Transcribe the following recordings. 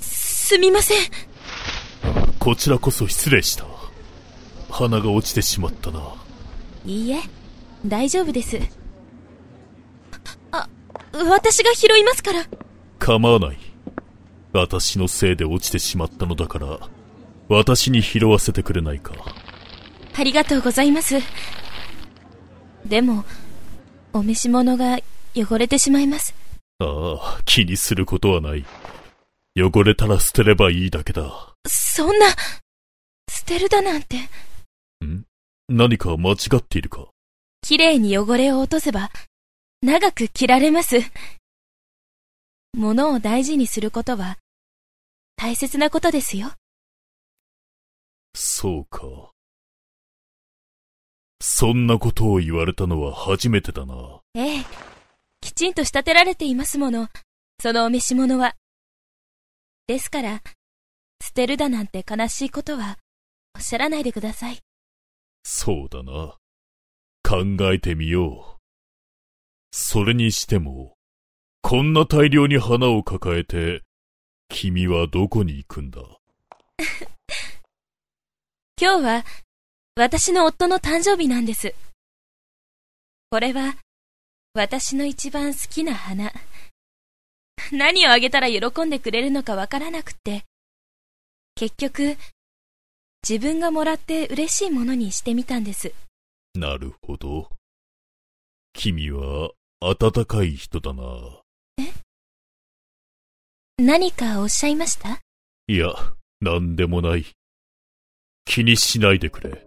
すみません。こちらこそ失礼した。花が落ちてしまったな。いいえ、大丈夫です。あ、私が拾いますから。構わない。私のせいで落ちてしまったのだから、私に拾わせてくれないか。ありがとうございます。でも、お召し物が汚れてしまいます。ああ、気にすることはない。汚れたら捨てればいいだけだ。そんな、捨てるだなんて。ん？何か間違っているか？綺麗に汚れを落とせば、長く着られます。物を大事にすることは、大切なことですよ。そうか。そんなことを言われたのは初めてだな。ええ。きちんと仕立てられていますもの。そのお召し物は。ですから、捨てるだなんて悲しいことは、おっしゃらないでください。そうだな。考えてみよう。それにしても、こんな大量に花を抱えて、君はどこに行くんだ？今日は、私の夫の誕生日なんです。これは、私の一番好きな花。何をあげたら喜んでくれるのかわからなくて、結局、自分がもらって嬉しいものにしてみたんです。なるほど。君は温かい人だな。何かおっしゃいました？いや、なんでもない。気にしないでくれ。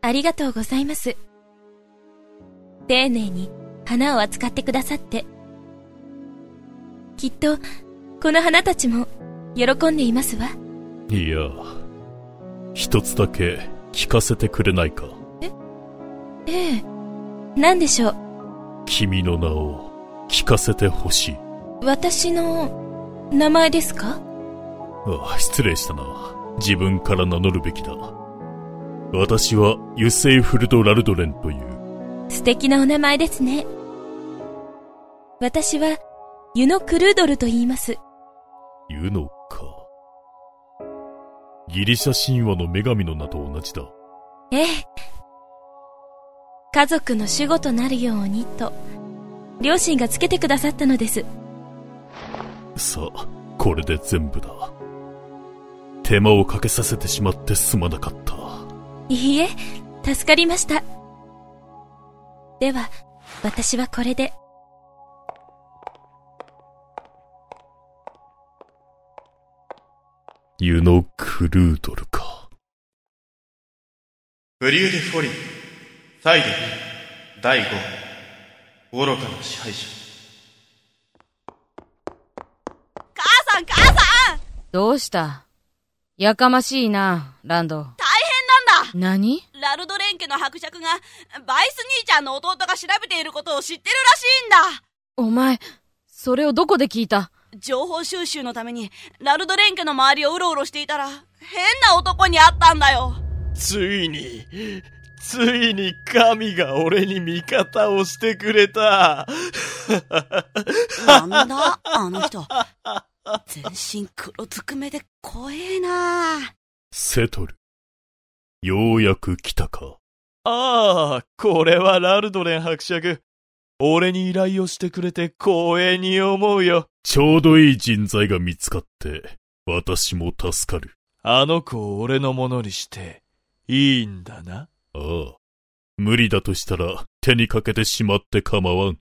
ありがとうございます。丁寧に花を扱ってくださって。きっと、この花たちも喜んでいますわ。いや、一つだけ聞かせてくれないか。ええ。何でしょう？君の名を聞かせてほしい。私の名前ですか？あ失礼したな。自分から名乗るべきだ。私はユセイフルド・ラルドレンという。素敵なお名前ですね。私は、ユノ・クルードルと言います。言うのか。ギリシャ神話の女神の名と同じだ。ええ。家族の守護となるようにと、両親がつけてくださったのです。さあ、これで全部だ。手間をかけさせてしまってすまなかった。いいえ、助かりました。では、私はこれで。ユノ・クルードルか。ブリューデフォリー、サイド B、第5、愚かな支配者。母さん母さんどうした？やかましいな、ランド。大変なん何？だラルドレン家の伯爵が、バイス兄ちゃんの弟が調べていることを知ってるらしいんだお前、それをどこで聞いた？情報収集のために、ラルドレン家の周りをうろうろしていたら、変な男に会ったんだよついに、ついに神が俺に味方をしてくれた。なんだあの人。全身黒ずくめで怖えなセトル。ようやく来たか。ああ、これはラルドレン伯爵。俺に依頼をしてくれて光栄に思うよ。ちょうどいい人材が見つかって、私も助かる。あの子を俺のものにして、いいんだな？ああ。無理だとしたら手にかけてしまって構わん。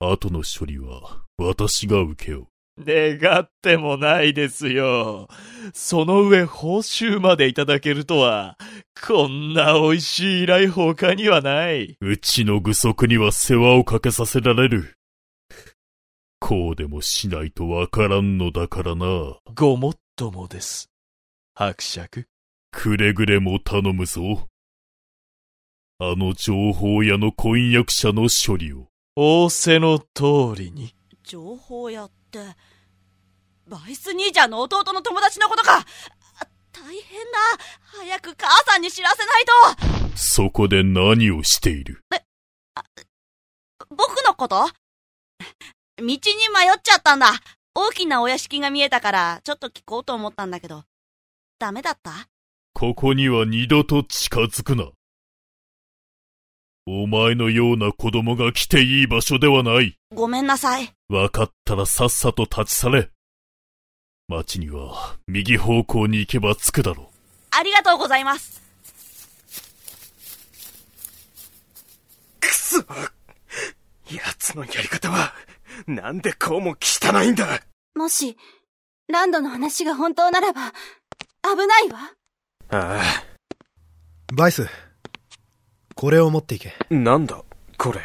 後の処理は私が受けよう。願ってもないですよ。その上報酬までいただけるとは、こんな美味しい依頼他にはない。うちの具足には世話をかけさせられる。こうでもしないとわからんのだからな。ごもっともです。伯爵。くれぐれも頼むぞ。あの情報屋の婚約者の処理を。仰せの通りに。情報屋って、バイス兄ちゃんの弟の友達のことか大変だ早く母さんに知らせないとそこで何をしている？僕のこと？道に迷っちゃったんだ。大きなお屋敷が見えたから、ちょっと聞こうと思ったんだけど。ダメだった？ここには二度と近づくな。お前のような子供が来ていい場所ではない。ごめんなさい。わかったらさっさと立ち去れ。町には右方向に行けば着くだろう。ありがとうございます。くそ奴のやり方は、なんでこうも汚いんだもし、ランドの話が本当ならば、危ないわ。あバイス、これを持っていけ。あ、なんだ、これ。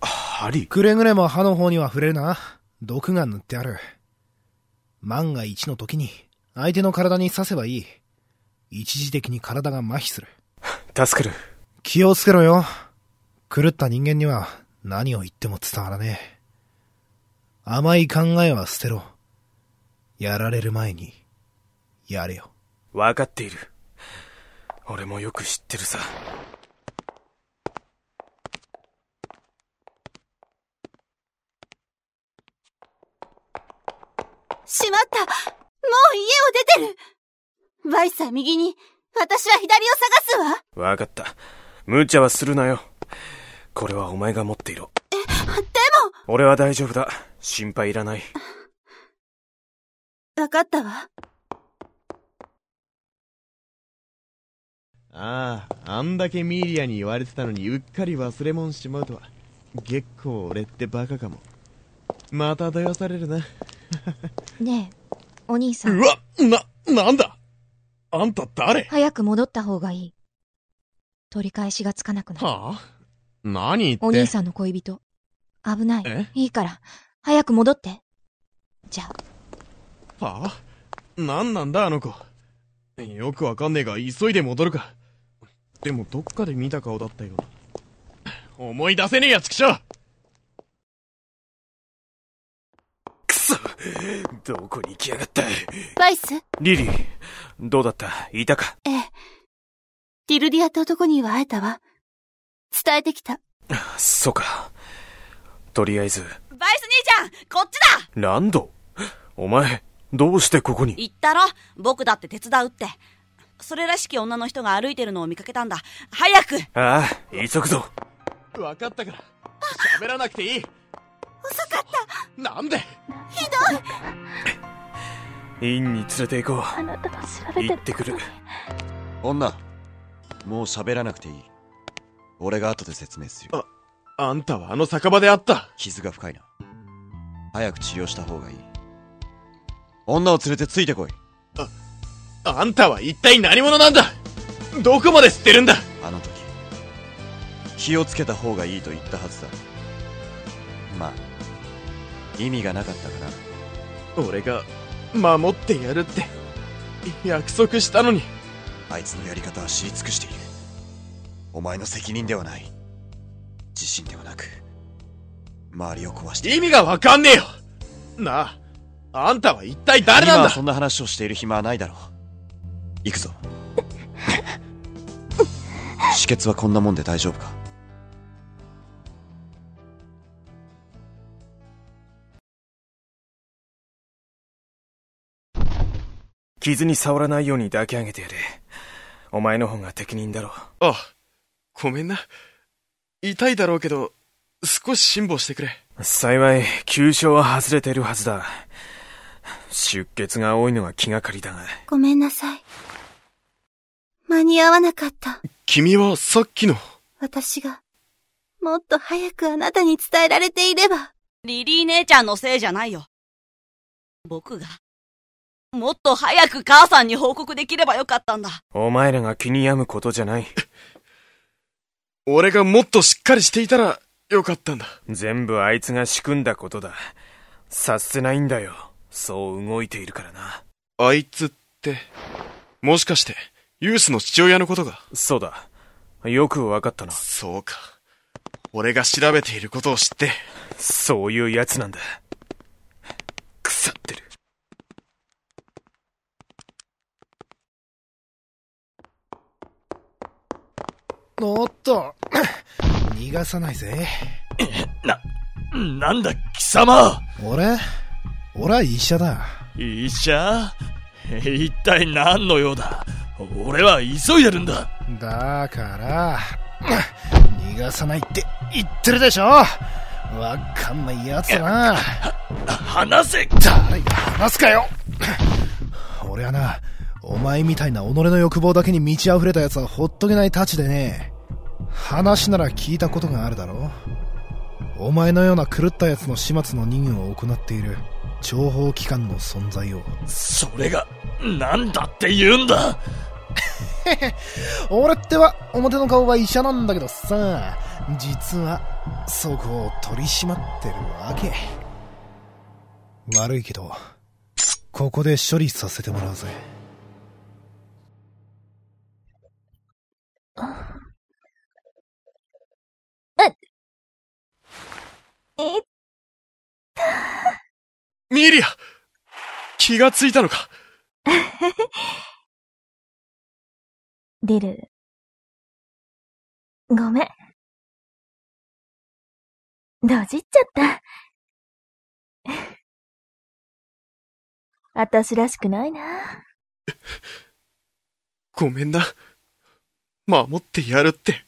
針くれぐれも歯の方には触れるな。毒が塗ってある。万が一の時に、相手の体に刺せばいい。一時的に体が麻痺する。助かる。気をつけろよ。狂った人間には何を言っても伝わらねえ。甘い考えは捨てろ。やられる前に、やれよ。わかっている。俺もよく知ってるさ。しまったもう家を出てるバイスは右に、私は左を探すわ。わかった。無茶はするなよ。これはお前が持っていろ。でも、俺は大丈夫だ。心配いらない。わかったわ。ああ、あんだけミーリアに言われてたのにうっかり忘れ物しちまうとは。結構俺ってバカかも。またどやされるな。ねえ、お兄さん。うわな、なんだ？あんた誰？早く戻った方がいい。取り返しがつかなくなる。はあ？何言って？お兄さんの恋人。危ないえ？いいから、早く戻って。じゃあ、はあ？何なんだあの子？よくわかんねえが急いで戻るか。でもどっかで見た顔だったよな。思い出せねえやつくしょくそどこに行きやがった？バイス？リリー、どうだった？いたか？ええ。ティルディアって男には会えたわ。伝えてきた。そうか。とりあえず、バイス兄ちゃんこっちだランド？お前、どうしてここに？言ったろ僕だって手伝うって。それらしき女の人が歩いてるのを見かけたんだ。早くああ、急ぐぞ。わかったから。喋らなくていい。遅かったなんで？ひどい院に連れて行こあなたは調う。べてる行ってくる。女、もう喋らなくていい。俺が後で説明する。あ、あんたはあの酒場で会った。傷が深いな。早く治療した方がいい。女を連れてついてこい。あんたは一体何者なんだ？どこまで知ってるんだ？あの時、気をつけた方がいいと言ったはずだ。まあ、意味がなかったかな。俺が守ってやるって約束したのにあいつのやり方は知り尽くしている。お前の責任ではない。自信ではなく、周りを壊して。意味がわかんねえよなああんたは一体誰なんだ？今はそんな話をしている暇はないだろう。行くぞ。止血はこんなもんで大丈夫か？傷に触らないように抱き上げてやれ。お前の方が適任だろう。あ、ごめんな。痛いだろうけど、少し辛抱してくれ。幸い、急所は外れてるはずだ。出血が多いのは気がかりだが。ごめんなさい。間に合わなかった。君はさっきの。私が、もっと早くあなたに伝えられていれば。リリー姉ちゃんのせいじゃないよ。僕が、もっと早く母さんに報告できればよかったんだ。お前らが気に病むことじゃない。俺がもっとしっかりしていたらよかったんだ。全部あいつが仕組んだことだ。させないんだよ。そう動いているからな。あいつって、もしかして、ユースの父親のことが？そうだ。よくわかったな。そうか。俺が調べていることを知って。そういう奴なんだ。腐ってる。おっと、逃がさないぜ。な、なんだ、貴様俺俺は医者だ。医者？一体何の用だ？俺は急いでるんだ。だから、逃がさないって言ってるでしょわかんないやつだな。話せ誰が話すかよ俺はな、お前みたいな己の欲望だけに満ち溢れた奴はほっとけないたちでね。話なら聞いたことがあるだろお前のような狂った奴の始末の任務を行っている情報機関の存在を。それが、なんだって言うんだ 俺っては表の顔は医者なんだけどさ、実はそこを取り締まってるわけ。悪いけど、ここで処理させてもらうぜ。えっミリア気がついたのか？出る。ごめん。どじっちゃった。あたしらしくないな。ごめんな。守ってやるって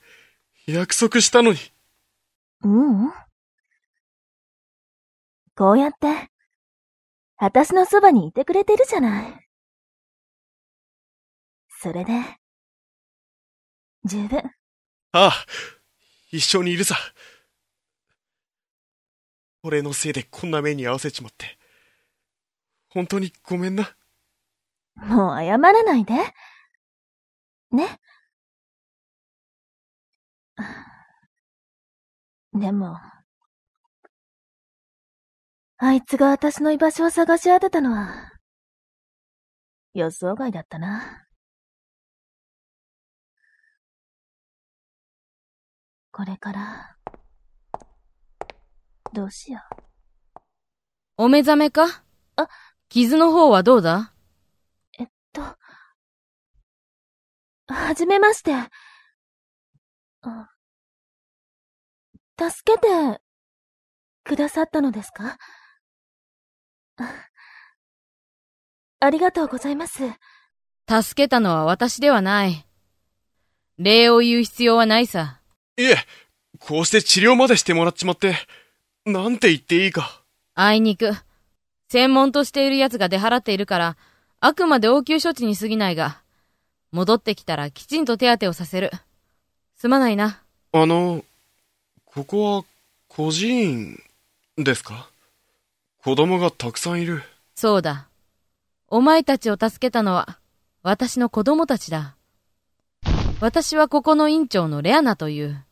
約束したのに。ううん。こうやって、あたしのそばにいてくれてるじゃない。それで、十分。ああ、一緒にいるさ。俺のせいでこんな目に合わせちまって。本当にごめんな。もう謝らないで。ね。でも、あいつが私の居場所を探し当てたのは、予想外だったな。これから、どうしよお目覚めか？あ、傷の方はどうだ？う。えっと、はじめまして。あ助けて、くださったのですか？あ ありがとうございます。助けたのは私ではない。礼を言う必要はないさ。いえ、こうして治療までしてもらっちまって、なんて言っていいか。あいにく。専門としている奴が出払っているから、あくまで応急処置に過ぎないが、戻ってきたらきちんと手当てをさせる。すまないな。あの、ここは孤児院ですか？子供がたくさんいる。そうだ。お前たちを助けたのは、私の子供たちだ。私はここの院長のレアナという。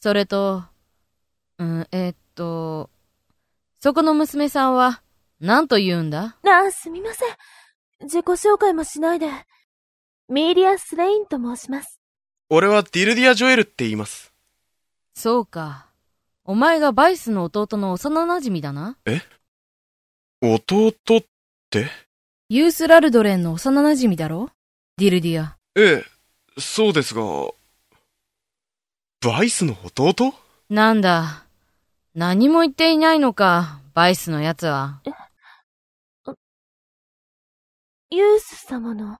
それと、うん、えーっと、そこの娘さんは、何と言うんだ？ああ、すみません。自己紹介もしないで。ミーリア・スレインと申します。俺はディルディア・ジョエルって言います。そうか。お前がバイスの弟の幼馴染だなえ？弟って？ユース・ラルドレンの幼馴染だろ？ディルディア。ええ、そうですが、バイスの弟？なんだ。何も言っていないのか、バイスのやつは。ユース様の、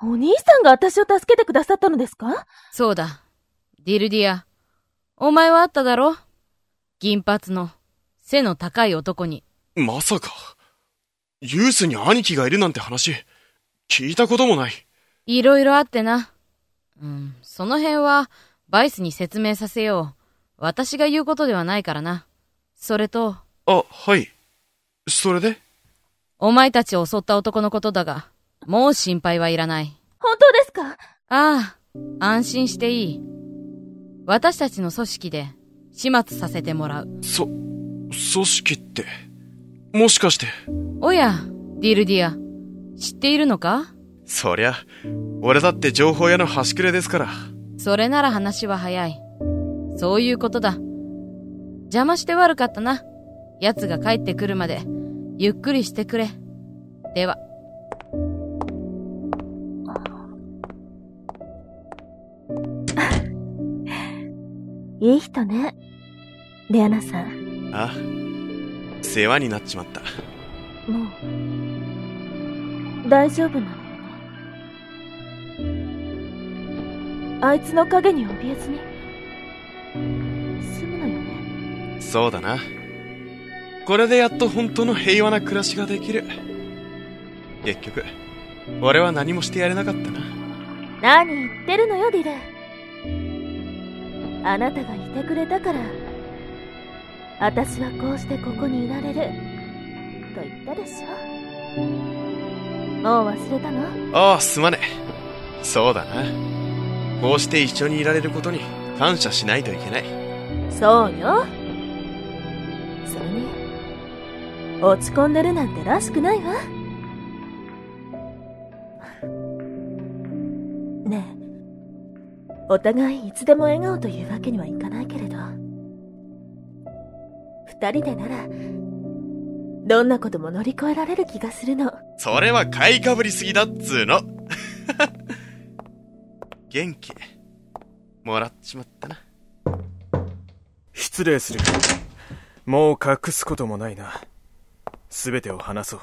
お兄さんが私を助けてくださったのですか？そうだ。ディルディア。お前はあっただろ？銀髪の、背の高い男に。まさか、ユースに兄貴がいるなんて話、聞いたこともない。いろいろあってな。うん、その辺は、バイスに説明させよう。私が言うことではないからな。それと、あ、はい。それで？お前たちを襲った男のことだが、もう心配はいらない。本当ですか？ああ、安心していい。私たちの組織で、始末させてもらう。そ、組織って、もしかして。おや、ディルディア。知っているのか？そりゃ、俺だって情報屋の端くれですから。それなら話は早い。そういうことだ。邪魔して悪かったな。奴が帰ってくるまで、ゆっくりしてくれ。では。いい人ね。レアナさん、あ世話になっちまった。もう、大丈夫なのよね。あいつの影に怯えずに、済むのよね。そうだな。これでやっと本当の平和な暮らしができる。結局、俺は何もしてやれなかったな。何言ってるのよ、ディル。あなたがいてくれたから、私はこうしてここにいられる。と言ったでしょ。もう忘れたの？ああ、すまねえ。そうだな。こうして一緒にいられることに感謝しないといけない。そうよ。それに、落ち込んでるなんてらしくないわ。ねえ、お互いいつでも笑顔というわけにはいかないけれど、二人でなら、どんなことも乗り越えられる気がするの。それは買いかぶりすぎだっつーの。元気、もらっちまったな。失礼する。もう隠すこともないな。すべてを話そう。